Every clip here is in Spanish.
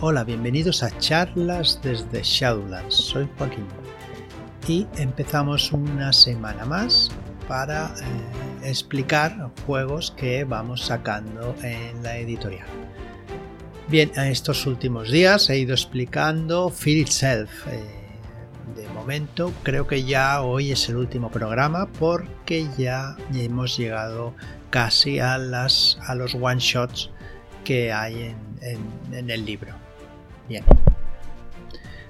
Hola, bienvenidos a charlas desde Shadowlands. Soy Joaquín y empezamos una semana más para eh, explicar juegos que vamos sacando en la editorial. Bien, en estos últimos días he ido explicando Fear Itself. Eh, de momento creo que ya hoy es el último programa porque ya hemos llegado casi a, las, a los one shots que hay en, el libro. Bien.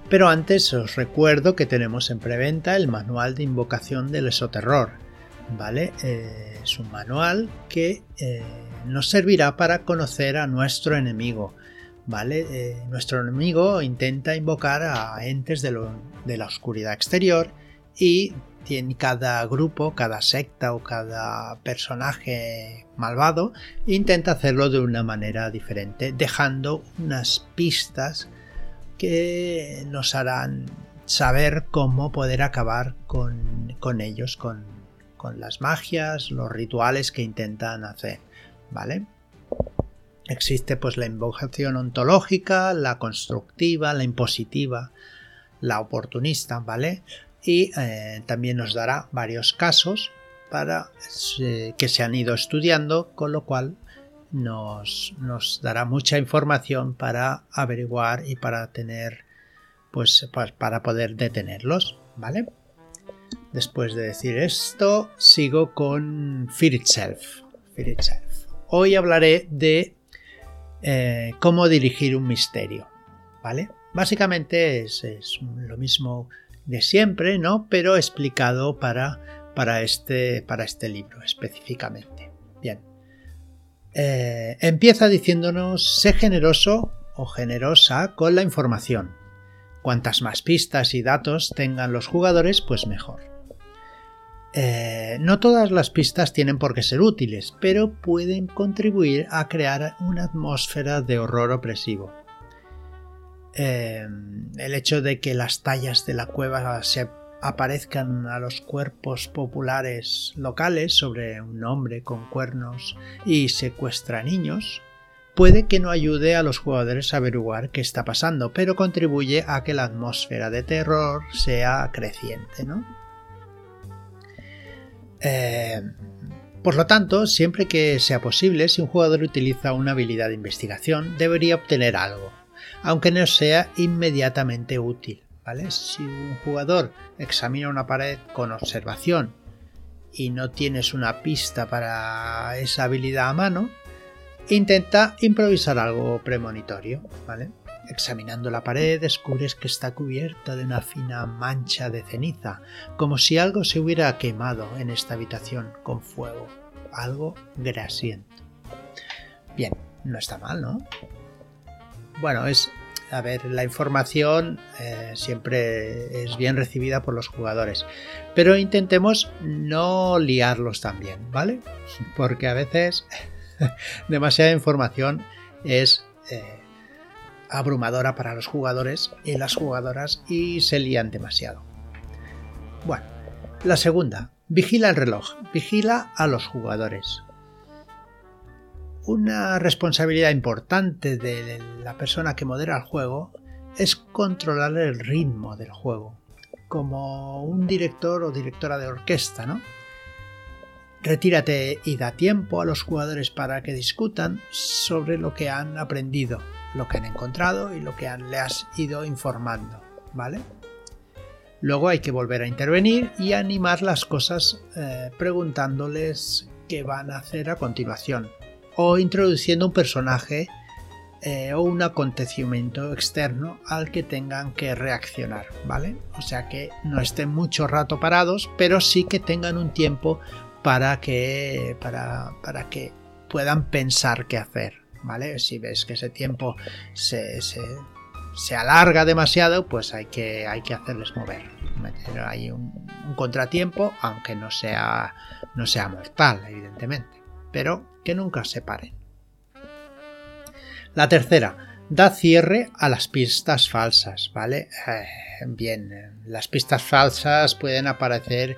Pero antes os recuerdo que tenemos en preventa el manual de invocación del esoterror. ¿Vale? Eh, es un manual que eh, nos servirá para conocer a nuestro enemigo. ¿Vale? Eh, nuestro enemigo intenta invocar a entes de, de la oscuridad exterior y tiene cada grupo, cada secta o cada personaje malvado intenta hacerlo de una manera diferente, dejando unas pistas que nos harán saber cómo poder acabar con, ellos, con, las magias, los rituales que intentan hacer, ¿vale? Existe pues la invocación ontológica, la constructiva, la impositiva, la oportunista, ¿vale? y eh, también nos dará varios casos para eh, que se han ido estudiando, con lo cual nos, dará mucha información para averiguar y para tener, pues, para poder detenerlos, ¿vale? Después de decir esto, sigo con Fear Itself. Hoy hablaré de eh, cómo dirigir un misterio, ¿vale? Básicamente es, es lo mismo de siempre, ¿no? Pero explicado para, para, este, para este libro específicamente. Bien. Eh, empieza diciéndonos, sé generoso o generosa con la información. Cuantas más pistas y datos tengan los jugadores, pues mejor. Eh, no todas las pistas tienen por qué ser útiles, pero pueden contribuir a crear una atmósfera de horror opresivo. Em, el hecho de que las tallas de la cueva se aparezcan a los cuerpos populares locales sobre un hombre con cuernos y secuestra niños, puede que no ayude a los jugadores a averiguar qué está pasando, pero contribuye a que la atmósfera de terror sea creciente, ¿no? Em, por lo tanto, siempre que sea posible, si un jugador utiliza una habilidad de investigación, debería obtener algo, aunque no sea inmediatamente útil. Si un jugador examina una pared con observación y no tienes una pista para esa habilidad a mano, intenta improvisar algo premonitorio. Examinando la pared descubres que está cubierta de una fina mancha de ceniza, como si algo se hubiera quemado en esta habitación con fuego, algo grasiento. Bien, no está mal, ¿no? bueno, es, a ver, la información eh, siempre es bien recibida por los jugadores, pero intentemos no liarlos también, ¿vale? Porque a veces demasiada información es eh, abrumadora para los jugadores y las jugadoras y se lían demasiado. Bueno, la segunda, vigila el reloj, vigila a los jugadores. Una responsabilidad importante de la persona que modera el juego es controlar el ritmo del juego, como un director o directora de orquesta, ¿no? Retírate y da tiempo a los jugadores para que discutan sobre lo que han aprendido, lo que han encontrado y lo que han, le has ido informando, ¿vale? Luego hay que volver a intervenir y animar las cosas eh, preguntándoles qué van a hacer a continuación o introduciendo un personaje eh, o un acontecimiento externo al que tengan que reaccionar, ¿vale? O sea que no estén mucho rato parados, pero sí que tengan un tiempo para que, para, para que puedan pensar qué hacer, ¿vale? Si ves que ese tiempo se, se, alarga demasiado, pues hay que, hay que hacerles mover, ahí un, un contratiempo, aunque no sea, no sea mortal, evidentemente pero que nunca se paren. La tercera, da cierre a las pistas falsas, ¿vale? Eh, bien, las pistas falsas pueden aparecer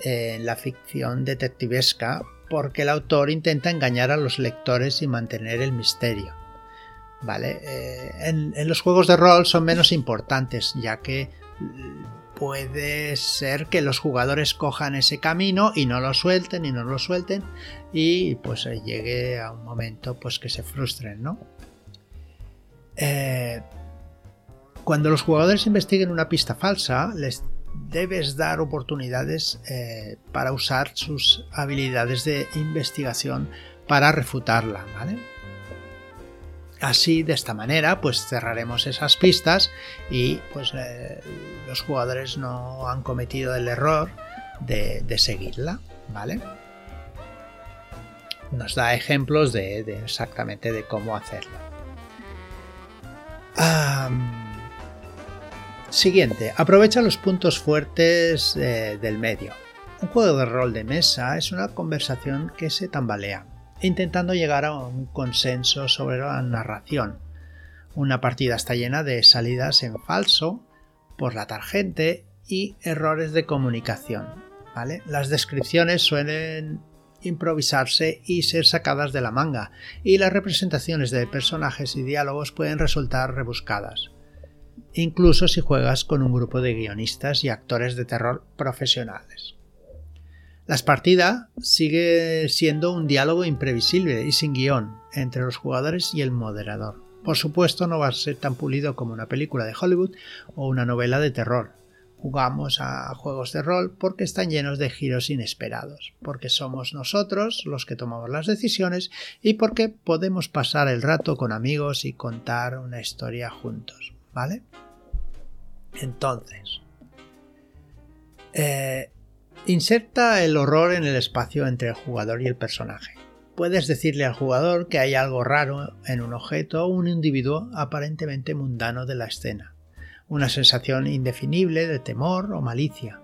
en la ficción detectivesca porque el autor intenta engañar a los lectores y mantener el misterio. ¿vale? Eh, en, en, los juegos de rol son menos importantes, ya que puede ser que los jugadores cojan ese camino y no lo suelten y no lo suelten y pues llegue a un momento pues que se frustren, ¿no? Eh, cuando los jugadores investiguen una pista falsa, les debes dar oportunidades eh, para usar sus habilidades de investigación para refutarla, ¿vale? Así, de esta manera, pues cerraremos esas pistas y pues eh, los jugadores no han cometido el error de, seguirla, ¿vale? Nos da ejemplos de, exactamente de cómo hacerlo. siguiente, aprovecha los puntos fuertes eh, del medio. Un juego de rol de mesa es una conversación que se tambalea intentando llegar a un consenso sobre la narración. Una partida está llena de salidas en falso por la tarjeta y errores de comunicación. Las descripciones suelen improvisarse y ser sacadas de la manga, y las representaciones de personajes y diálogos pueden resultar rebuscadas, incluso si juegas con un grupo de guionistas y actores de terror profesionales. Las partidas sigue siendo un diálogo imprevisible y sin guion entre los jugadores y el moderador. Por supuesto no va a ser tan pulido como una película de Hollywood o una novela de terror. Jugamos a juegos de rol porque están llenos de giros inesperados, porque somos nosotros los que tomamos las decisiones y porque podemos pasar el rato con amigos y contar una historia juntos, ¿vale? Entonces, eh, Inserta el horror en el espacio entre el jugador y el personaje. Puedes decirle al jugador que hay algo raro en un objeto o un individuo aparentemente mundano de la escena, una sensación indefinible de temor o malicia,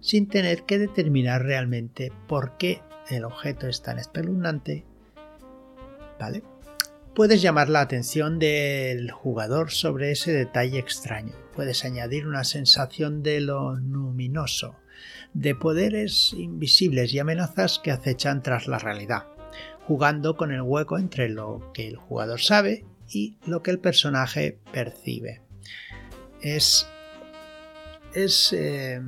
sin tener que determinar realmente por qué el objeto es tan espeluznante. ¿Vale? Puedes llamar la atención del jugador sobre ese detalle extraño. Puedes añadir una sensación de lo luminoso, de poderes invisibles y amenazas que acechan tras la realidad, jugando con el hueco entre lo que el jugador sabe y lo que el personaje percibe. Es. Es. Eh,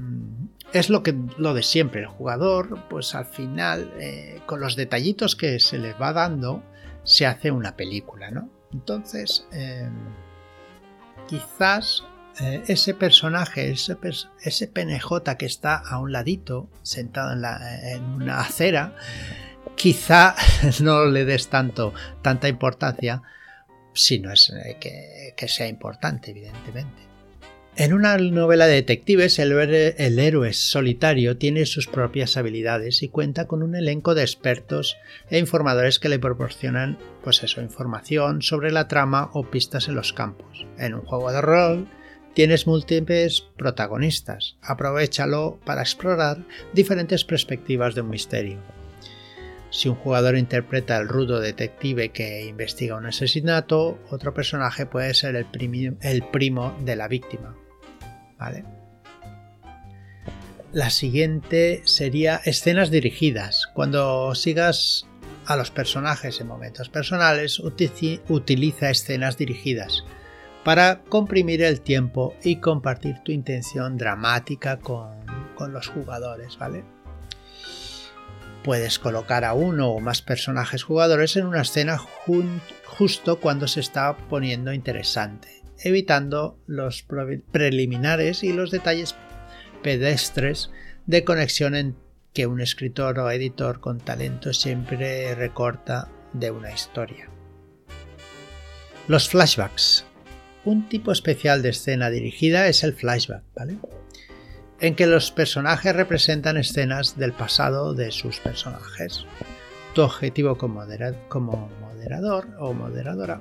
es lo, que, lo de siempre. El jugador, pues al final, eh, con los detallitos que se le va dando, se hace una película, ¿no? Entonces, eh, quizás eh, ese personaje, ese, ese, PNJ que está a un ladito, sentado en, una acera, quizá no le des tanto, tanta importancia, si no es eh, que, sea importante, evidentemente. En una novela de detectives, el, el, héroe solitario tiene sus propias habilidades y cuenta con un elenco de expertos e informadores que le proporcionan, pues eso, información sobre la trama o pistas en los campos. En un juego de rol, Tienes múltiples protagonistas, aprovechalo para explorar diferentes perspectivas de un misterio. Si un jugador interpreta el rudo detective que investiga un asesinato, otro personaje puede ser el, primo de la víctima. ¿Vale? La siguiente sería escenas dirigidas. Cuando sigas a los personajes en momentos personales, utiliza escenas dirigidas para comprimir el tiempo y compartir tu intención dramática con, los jugadores, ¿vale? Puedes colocar a uno o más personajes jugadores en una escena justo cuando se está poniendo interesante, evitando los preliminares y los detalles pedestres de conexión en que un escritor o editor con talento siempre recorta de una historia. Los flashbacks un tipo especial de escena dirigida es el flashback, ¿vale? En que los personajes representan escenas del pasado de sus personajes. Tu objetivo como, moderador o moderadora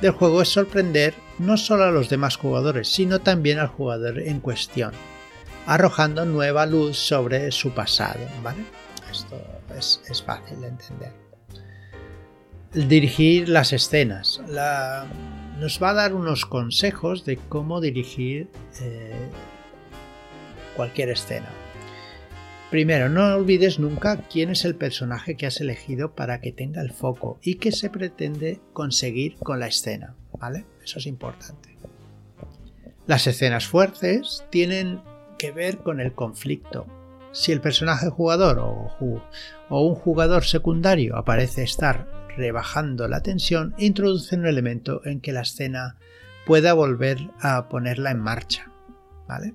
del juego es sorprender no solo a los demás jugadores, sino también al jugador en cuestión, arrojando nueva luz sobre su pasado, ¿vale? Esto es, fácil de entender. Dirigir las escenas. Nos va a dar unos consejos de cómo dirigir eh, cualquier escena. Primero, no olvides nunca quién es el personaje que has elegido para que tenga el foco y qué se pretende conseguir con la escena. ¿vale? Eso es importante. Las escenas fuertes tienen que ver con el conflicto. Si el personaje jugador o, o un jugador secundario aparece estar rebajando la tensión, introduce un elemento en que la escena pueda volver a ponerla en marcha, ¿vale?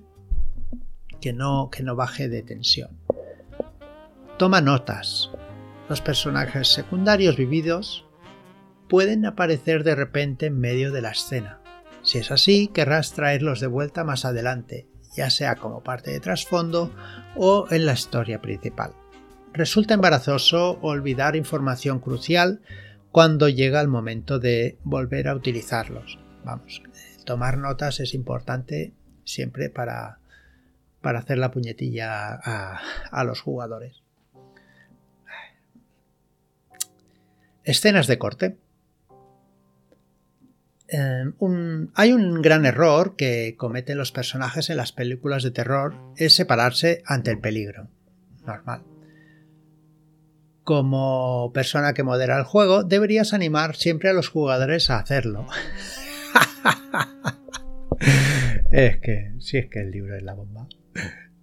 Que no, que no baje de tensión. Toma notas. Los personajes secundarios vividos pueden aparecer de repente en medio de la escena. Si es así, querrás traerlos de vuelta más adelante, ya sea como parte de trasfondo o en la historia principal. Resulta embarazoso olvidar información crucial cuando llega el momento de volver a utilizarlos. Vamos, tomar notas es importante siempre para, para hacer la puñetilla a, los jugadores. Escenas de corte. Em, hay un gran error que cometen los personajes en las películas de terror, es separarse ante el peligro. Normal. Como persona que modera el juego, deberías animar siempre a los jugadores a hacerlo. es que, si es que el libro es la bomba.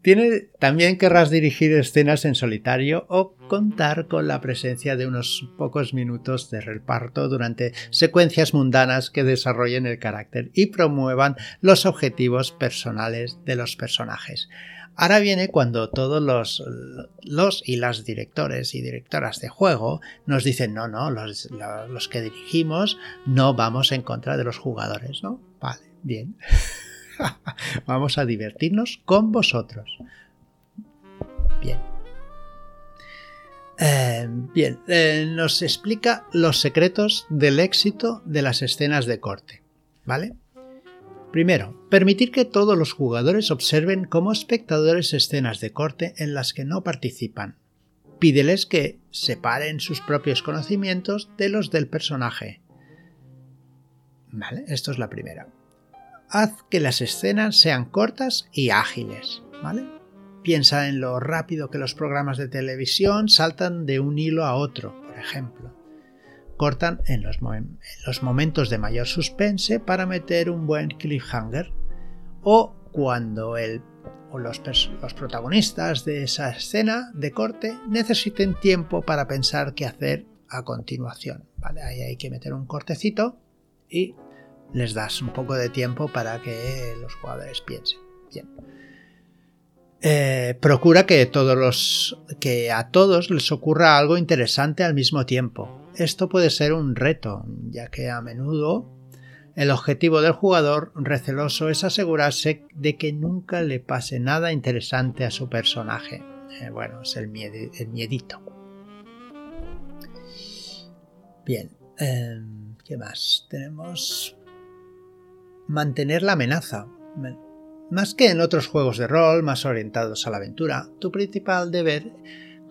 Tiene, también querrás dirigir escenas en solitario o contar con la presencia de unos pocos minutos de reparto durante secuencias mundanas que desarrollen el carácter y promuevan los objetivos personales de los personajes. Ahora viene cuando todos los, los, y las directores y directoras de juego nos dicen, no, no, los, los que dirigimos no vamos en contra de los jugadores, ¿no? Vale, bien. vamos a divertirnos con vosotros. Bien. Eh, bien, eh, nos explica los secretos del éxito de las escenas de corte, ¿vale? Primero, permitir que todos los jugadores observen como espectadores escenas de corte en las que no participan. Pídeles que separen sus propios conocimientos de los del personaje. Vale, esto es la primera. Haz que las escenas sean cortas y ágiles, ¿vale? Piensa en lo rápido que los programas de televisión saltan de un hilo a otro, por ejemplo cortan en los, momentos de mayor suspense para meter un buen cliffhanger o cuando el, los, los protagonistas de esa escena de corte necesiten tiempo para pensar qué hacer a continuación. Ahí hay que meter un cortecito y les das un poco de tiempo para que los jugadores piensen. Bien. Eh, procura que, todos los, que a todos les ocurra algo interesante al mismo tiempo. Esto puede ser un reto, ya que a menudo el objetivo del jugador receloso es asegurarse de que nunca le pase nada interesante a su personaje. Eh, bueno, es el, miedito. Bien, em, ¿qué más? Tenemos mantener la amenaza. Más que en otros juegos de rol más orientados a la aventura, tu principal deber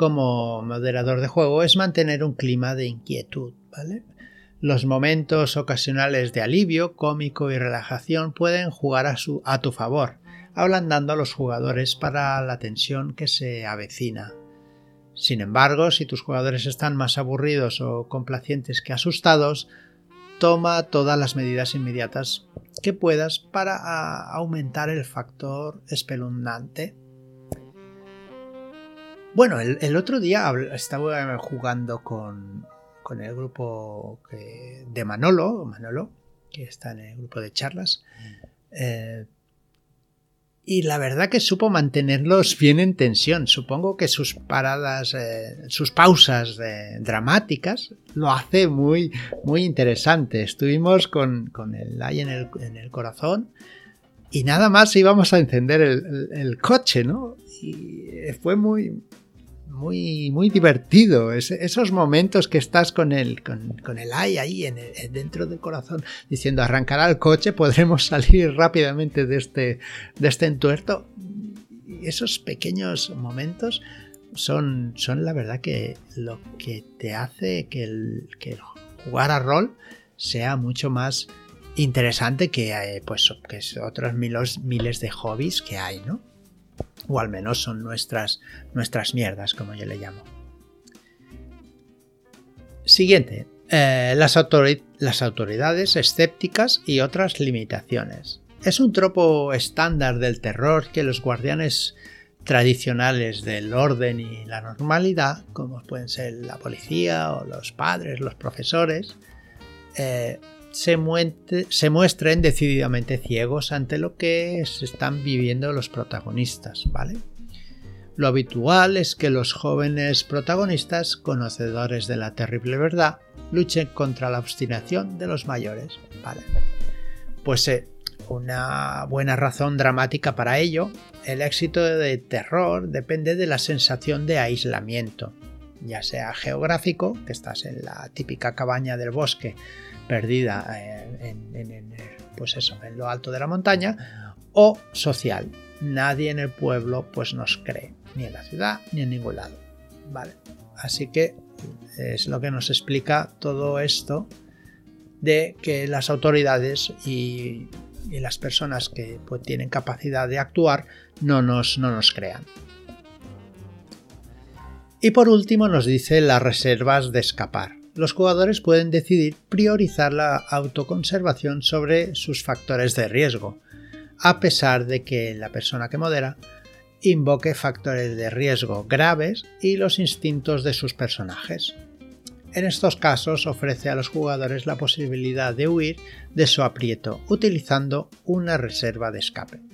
como moderador de juego es mantener un clima de inquietud. Los momentos ocasionales de alivio, cómico y relajación pueden jugar a, su, a tu favor, ablandando a los jugadores para la tensión que se avecina. Sin embargo, si tus jugadores están más aburridos o complacientes que asustados, toma todas las medidas inmediatas que puedas para aumentar el factor espeluznante bueno, el, otro día estaba jugando con, el grupo de Manolo, Manolo, que está en el grupo de charlas. Eh, y la verdad que supo mantenerlos bien en tensión. Supongo que sus paradas, eh, sus pausas eh, dramáticas lo hace muy, muy interesante. Estuvimos con, el ay en el, en el, corazón y nada más íbamos a encender el coche, ¿no? Y fue muy, muy, muy divertido. esos momentos que estás con el, con, el ay ahí en dentro del corazón diciendo arrancará el coche, podremos salir rápidamente de este, de este entuerto. Y esos pequeños momentos son, son la verdad que lo que te hace que el, que jugar a rol sea mucho más interesante que, eh, pues, que otros miles de hobbies que hay, ¿no? O al menos son nuestras, nuestras mierdas, como yo le llamo. Siguiente. Eh, las, las autoridades escépticas y otras limitaciones. Es un tropo estándar del terror que los guardianes tradicionales del orden y la normalidad, como pueden ser la policía o los padres, los profesores, eh, se, muestren decididamente ciegos ante lo que se están viviendo los protagonistas, ¿vale? Lo habitual es que los jóvenes protagonistas, conocedores de la terrible verdad, luchen contra la obstinación de los mayores, ¿vale? Pues eh, una buena razón dramática para ello, el éxito de terror depende de la sensación de aislamiento, ya sea geográfico, que estás en la típica cabaña del bosque perdida en, pues eso, en lo alto de la montaña, o social. Nadie en el pueblo pues nos cree, ni en la ciudad ni en ningún lado. Vale. Así que es lo que nos explica todo esto de que las autoridades y y las personas que pues, tienen capacidad de actuar no nos, no nos crean. Y por último nos dice las reservas de escapar. Los jugadores pueden decidir priorizar la autoconservación sobre sus factores de riesgo, a pesar de que la persona que modera invoque factores de riesgo graves y los instintos de sus personajes. En estos casos ofrece a los jugadores la posibilidad de huir de su aprieto utilizando una reserva de escape.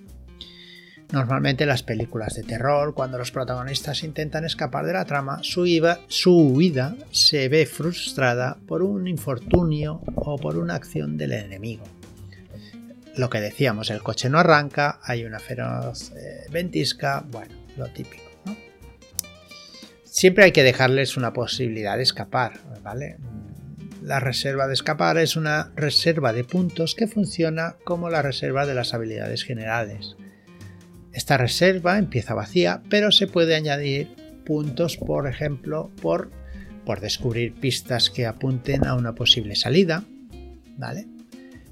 Normalmente en las películas de terror, cuando los protagonistas intentan escapar de la trama, su, su, huida se ve frustrada por un infortunio o por una acción del enemigo. Lo que decíamos, el coche no arranca, hay una feroz eh, ventisca, bueno, lo típico siempre hay que dejarles una posibilidad de escapar, ¿vale? La reserva de escapar es una reserva de puntos que funciona como la reserva de las habilidades generales. Esta reserva empieza vacía, pero se puede añadir puntos, por ejemplo, por, por descubrir pistas que apunten a una posible salida, ¿vale?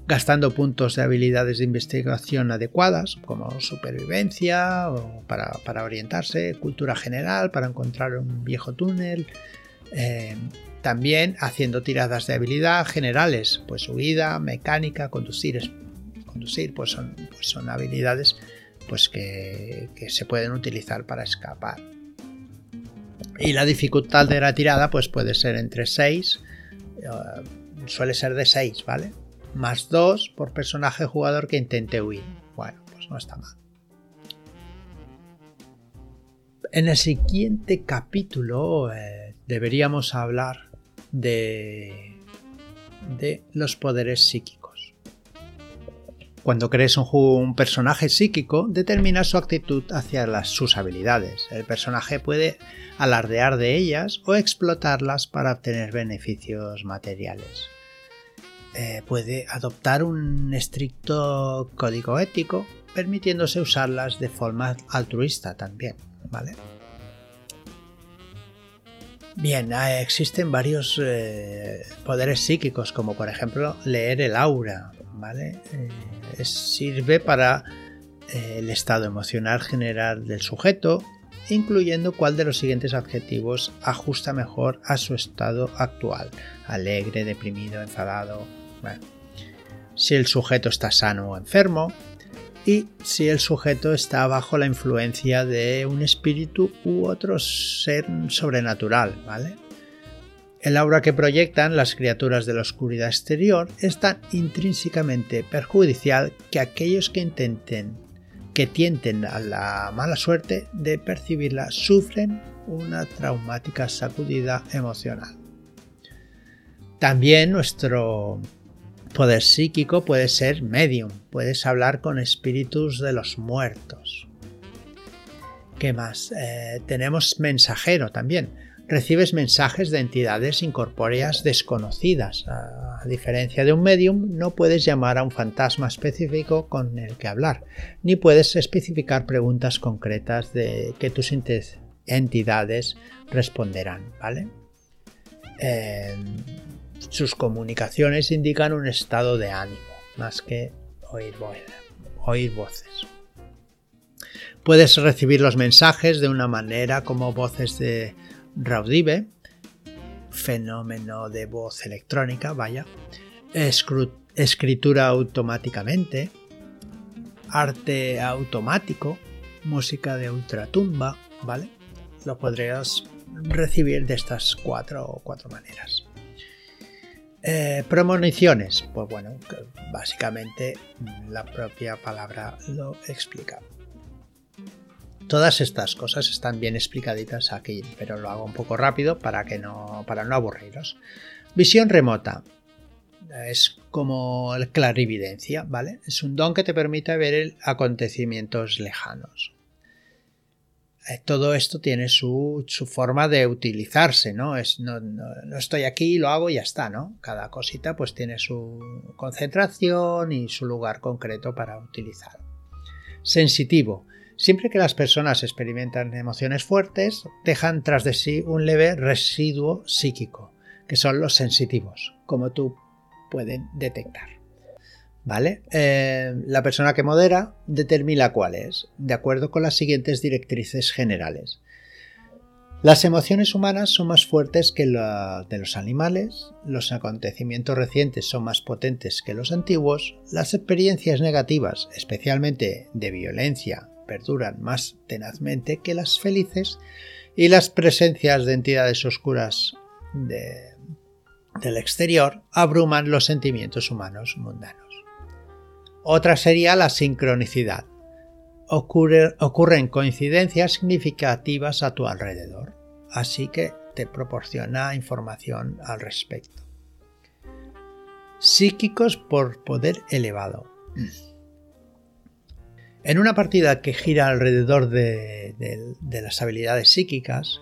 gastando puntos de habilidades de investigación adecuadas, como supervivencia, o para, orientarse, cultura general, para encontrar un viejo túnel. Eh, también haciendo tiradas de habilidad generales, pues huida, mecánica, conducir. Conducir pues son, pues son habilidades pues que, se pueden utilizar para escapar. Y la dificultad de la tirada pues puede ser entre 6, eh, suele ser de 6, ¿vale? más 2 por personaje jugador que intente huir. Bueno, pues no está mal. En el siguiente capítulo eh, deberíamos hablar de, de los poderes psíquicos. Cuando crees un, personaje psíquico, determina su actitud hacia las, sus habilidades. El personaje puede alardear de ellas o explotarlas para obtener beneficios materiales. Eh, puede adoptar un estricto código ético, permitiéndose usarlas de forma altruista también, ¿vale? Bien, ah, existen varios eh, poderes psíquicos, como por ejemplo leer el aura, ¿vale? Eh, sirve para el estado emocional general del sujeto, incluyendo cuál de los siguientes adjetivos ajusta mejor a su estado actual, alegre, deprimido, enfadado, si el sujeto está sano o enfermo y si el sujeto está bajo la influencia de un espíritu u otro ser sobrenatural, ¿vale? El aura que proyectan las criaturas de la oscuridad exterior es tan intrínsecamente perjudicial que aquellos que intenten que tienten a la mala suerte de percibirla sufren una traumática sacudida emocional. También nuestro Poder psíquico puede ser medium, puedes hablar con espíritus de los muertos. ¿Qué más? Eh, tenemos mensajero también. Recibes mensajes de entidades incorpóreas desconocidas. A, diferencia de un medium, no puedes llamar a un fantasma específico con el que hablar, ni puedes especificar preguntas concretas de que tus entidades responderán, ¿vale? Eh, sus comunicaciones indican un estado de ánimo, más que oír, voces. Puedes recibir los mensajes de una manera como voces de Raudive, fenómeno de voz electrónica, vaya, escritura automáticamente, arte automático, música de ultratumba, ¿vale? Lo podrías recibir de estas cuatro o cuatro maneras. Eh, premoniciones, pues bueno, básicamente la propia palabra lo explica. Todas estas cosas están bien explicaditas aquí, pero lo hago un poco rápido para que no para no aburriros. Visión remota es como el clarividencia, ¿vale? Es un don que te permite ver acontecimientos lejanos. Eh, todo esto tiene su, forma de utilizarse, ¿no? Es, no, estoy aquí, lo hago y ya está, ¿no? Cada cosita pues tiene su concentración y su lugar concreto para utilizar. Sensitivo. Siempre que las personas experimentan emociones fuertes, dejan tras de sí un leve residuo psíquico, que son los sensitivos, como tú pueden detectar. ¿Vale? Eh, la persona que modera determina cuál es, de acuerdo con las siguientes directrices generales. Las emociones humanas son más fuertes que las de los animales, los acontecimientos recientes son más potentes que los antiguos, las experiencias negativas, especialmente de violencia, perduran más tenazmente que las felices y las presencias de entidades oscuras del exterior abruman los sentimientos humanos mundanos. Otra sería la sincronicidad. ocurren coincidencias significativas a tu alrededor, así que te proporciona información al respecto. Psíquicos por poder elevado. En una partida que gira alrededor de las habilidades psíquicas,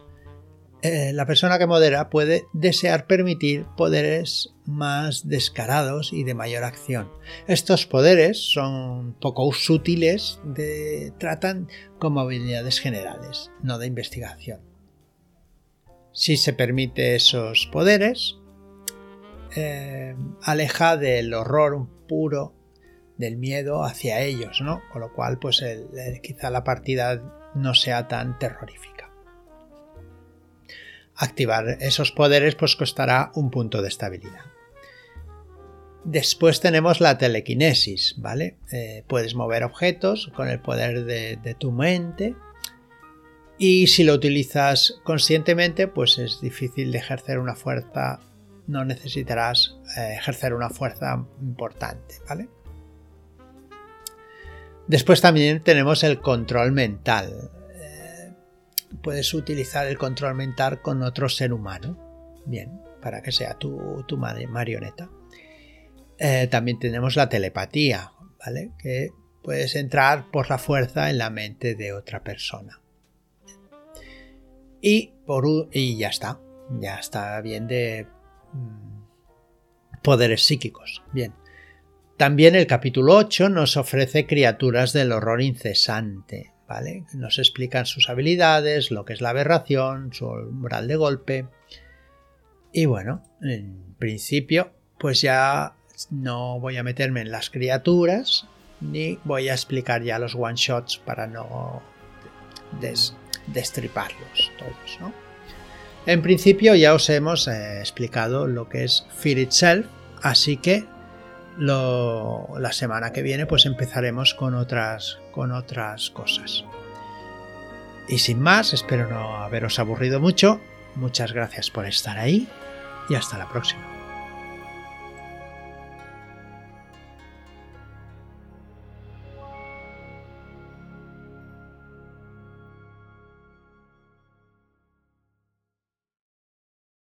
eh, la persona que modera puede desear permitir poderes más descarados y de mayor acción. Estos poderes son poco sutiles, tratan como habilidades generales, no de investigación. Si se permite esos poderes, eh, aleja del horror puro, del miedo hacia ellos, ¿no? Con lo cual, pues quizá la partida no sea tan terrorífica. Activar esos poderes pues costará un punto de estabilidad. Después tenemos la telequinesis, ¿vale? Eh, puedes mover objetos con el poder de, tu mente y si lo utilizas conscientemente pues es difícil de ejercer una fuerza, no necesitarás eh, ejercer una fuerza importante, ¿vale? Después también tenemos el control mental puedes utilizar el control mental con otro ser humano. Bien, para que sea tu, tu marioneta. Eh, también tenemos la telepatía, ¿vale? Que puedes entrar por la fuerza en la mente de otra persona. Y, por, y ya está. Ya está bien de mm, poderes psíquicos. Bien. También el capítulo 8 nos ofrece criaturas del horror incesante. Nos explican sus habilidades, lo que es la aberración, su umbral de golpe. Y bueno, en principio, pues ya no voy a meterme en las criaturas, ni voy a explicar ya los one shots para no destriparlos todos, En principio ya os hemos eh, explicado lo que es Fear Itself, así que la semana que viene pues empezaremos con otras, con otras cosas. Y sin más, espero no haberos aburrido mucho. Muchas gracias por estar ahí y hasta la próxima.